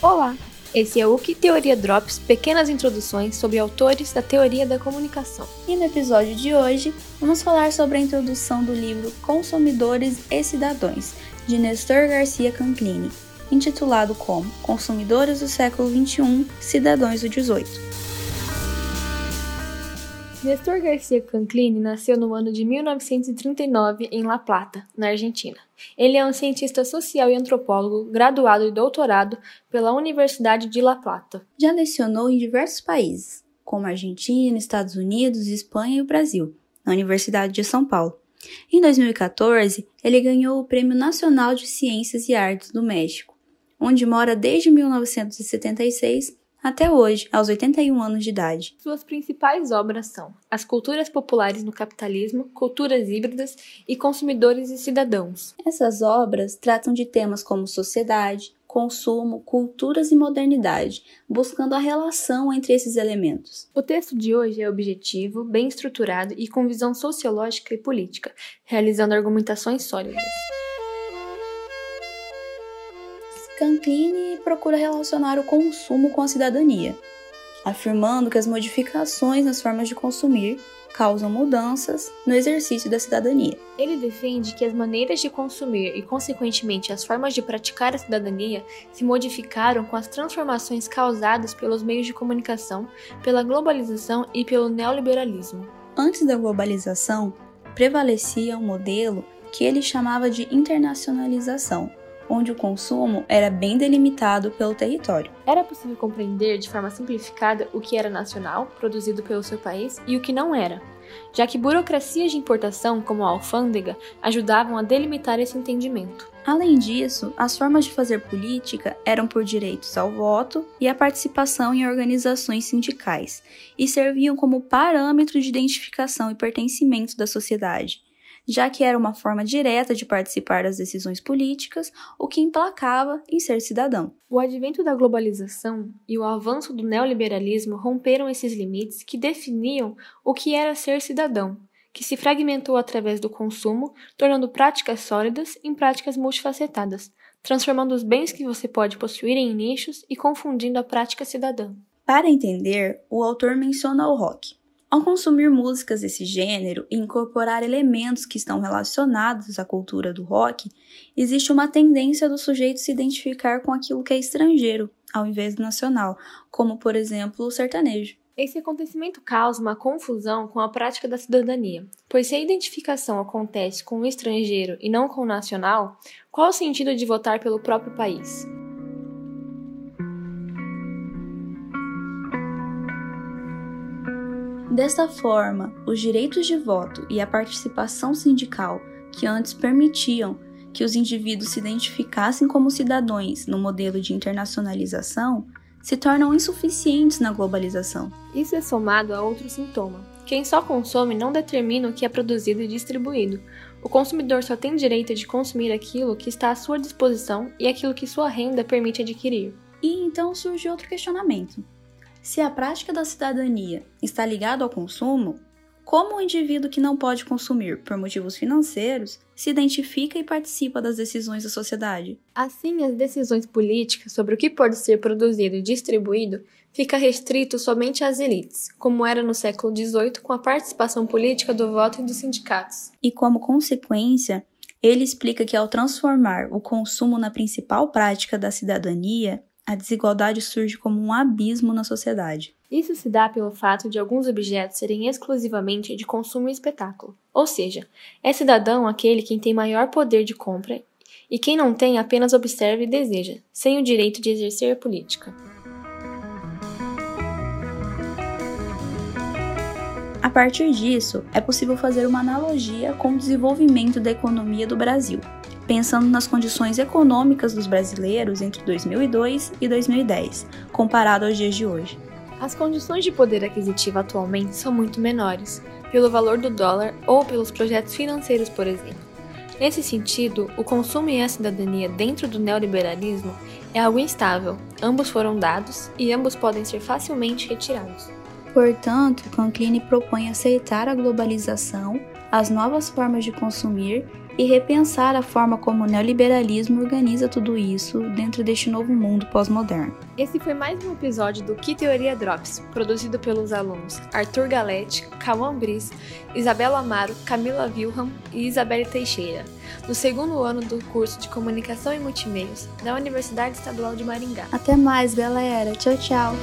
Olá! Esse é o Que Teoria Drops, pequenas introduções sobre autores da teoria da comunicação. E no episódio de hoje, vamos falar sobre a introdução do livro Consumidores e Cidadãos, de Nestor Garcia Canclini, intitulado como Consumidores do século XXI, Cidadãos do XVIII. Nestor Garcia Canclini nasceu no ano de 1939 em La Plata, na Argentina. Ele é um cientista social e antropólogo, graduado e doutorado pela Universidade de La Plata. Já lecionou em diversos países, como Argentina, Estados Unidos, Espanha e o Brasil, na Universidade de São Paulo. Em 2014, ele ganhou o Prêmio Nacional de Ciências e Artes do México, onde mora desde 1976 até hoje, aos 81 anos de idade. Suas principais obras são As Culturas Populares no Capitalismo, Culturas Híbridas e Consumidores e Cidadãos. Essas obras tratam de temas como sociedade, consumo, culturas e modernidade, buscando a relação entre esses elementos. O texto de hoje é objetivo, bem estruturado e com visão sociológica e política, realizando argumentações sólidas. Canclini procura relacionar o consumo com a cidadania, afirmando que as modificações nas formas de consumir causam mudanças no exercício da cidadania. Ele defende que as maneiras de consumir e, consequentemente, as formas de praticar a cidadania se modificaram com as transformações causadas pelos meios de comunicação, pela globalização e pelo neoliberalismo. Antes da globalização, prevalecia um modelo que ele chamava de internacionalização, onde o consumo era bem delimitado pelo território. Era possível compreender de forma simplificada o que era nacional, produzido pelo seu país, e o que não era, já que burocracias de importação, como a alfândega, ajudavam a delimitar esse entendimento. Além disso, as formas de fazer política eram por direitos ao voto e à participação em organizações sindicais, e serviam como parâmetro de identificação e pertencimento da sociedade já que era uma forma direta de participar das decisões políticas, o que emplacava em ser cidadão. O advento da globalização e o avanço do neoliberalismo romperam esses limites que definiam o que era ser cidadão, que se fragmentou através do consumo, tornando práticas sólidas em práticas multifacetadas, transformando os bens que você pode possuir em nichos e confundindo a prática cidadã. Para entender, o autor menciona o rock, ao consumir músicas desse gênero e incorporar elementos que estão relacionados à cultura do rock, existe uma tendência do sujeito se identificar com aquilo que é estrangeiro, ao invés do nacional, como por exemplo o sertanejo. Esse acontecimento causa uma confusão com a prática da cidadania, pois se a identificação acontece com o estrangeiro e não com o nacional, qual o sentido de votar pelo próprio país? Desta forma, os direitos de voto e a participação sindical, que antes permitiam que os indivíduos se identificassem como cidadãos no modelo de internacionalização, se tornam insuficientes na globalização. Isso é somado a outro sintoma. Quem só consome não determina o que é produzido e distribuído. O consumidor só tem direito de consumir aquilo que está à sua disposição e aquilo que sua renda permite adquirir. E então surge outro questionamento. Se a prática da cidadania está ligada ao consumo, como o indivíduo que não pode consumir por motivos financeiros se identifica e participa das decisões da sociedade? Assim, as decisões políticas sobre o que pode ser produzido e distribuído fica restrito somente às elites, como era no século XVIII com a participação política do voto e dos sindicatos. E como consequência, ele explica que ao transformar o consumo na principal prática da cidadania, a desigualdade surge como um abismo na sociedade. Isso se dá pelo fato de alguns objetos serem exclusivamente de consumo e espetáculo, ou seja, é cidadão aquele quem tem maior poder de compra e quem não tem apenas observa e deseja, sem o direito de exercer a política. A partir disso, é possível fazer uma analogia com o desenvolvimento da economia do Brasil pensando nas condições econômicas dos brasileiros entre 2002 e 2010, comparado aos dias de hoje. As condições de poder aquisitivo atualmente são muito menores, pelo valor do dólar ou pelos projetos financeiros, por exemplo. Nesse sentido, o consumo e a cidadania dentro do neoliberalismo é algo instável, ambos foram dados e ambos podem ser facilmente retirados. Portanto, Concline propõe aceitar a globalização, as novas formas de consumir e repensar a forma como o neoliberalismo organiza tudo isso dentro deste novo mundo pós-moderno. Esse foi mais um episódio do Que Teoria Drops, produzido pelos alunos Arthur Galete, Cauã Briz, Isabela Amaro, Camila Wilhelm e Isabelle Teixeira, no segundo ano do curso de Comunicação e Multimeios da Universidade Estadual de Maringá. Até mais, galera. Tchau, tchau.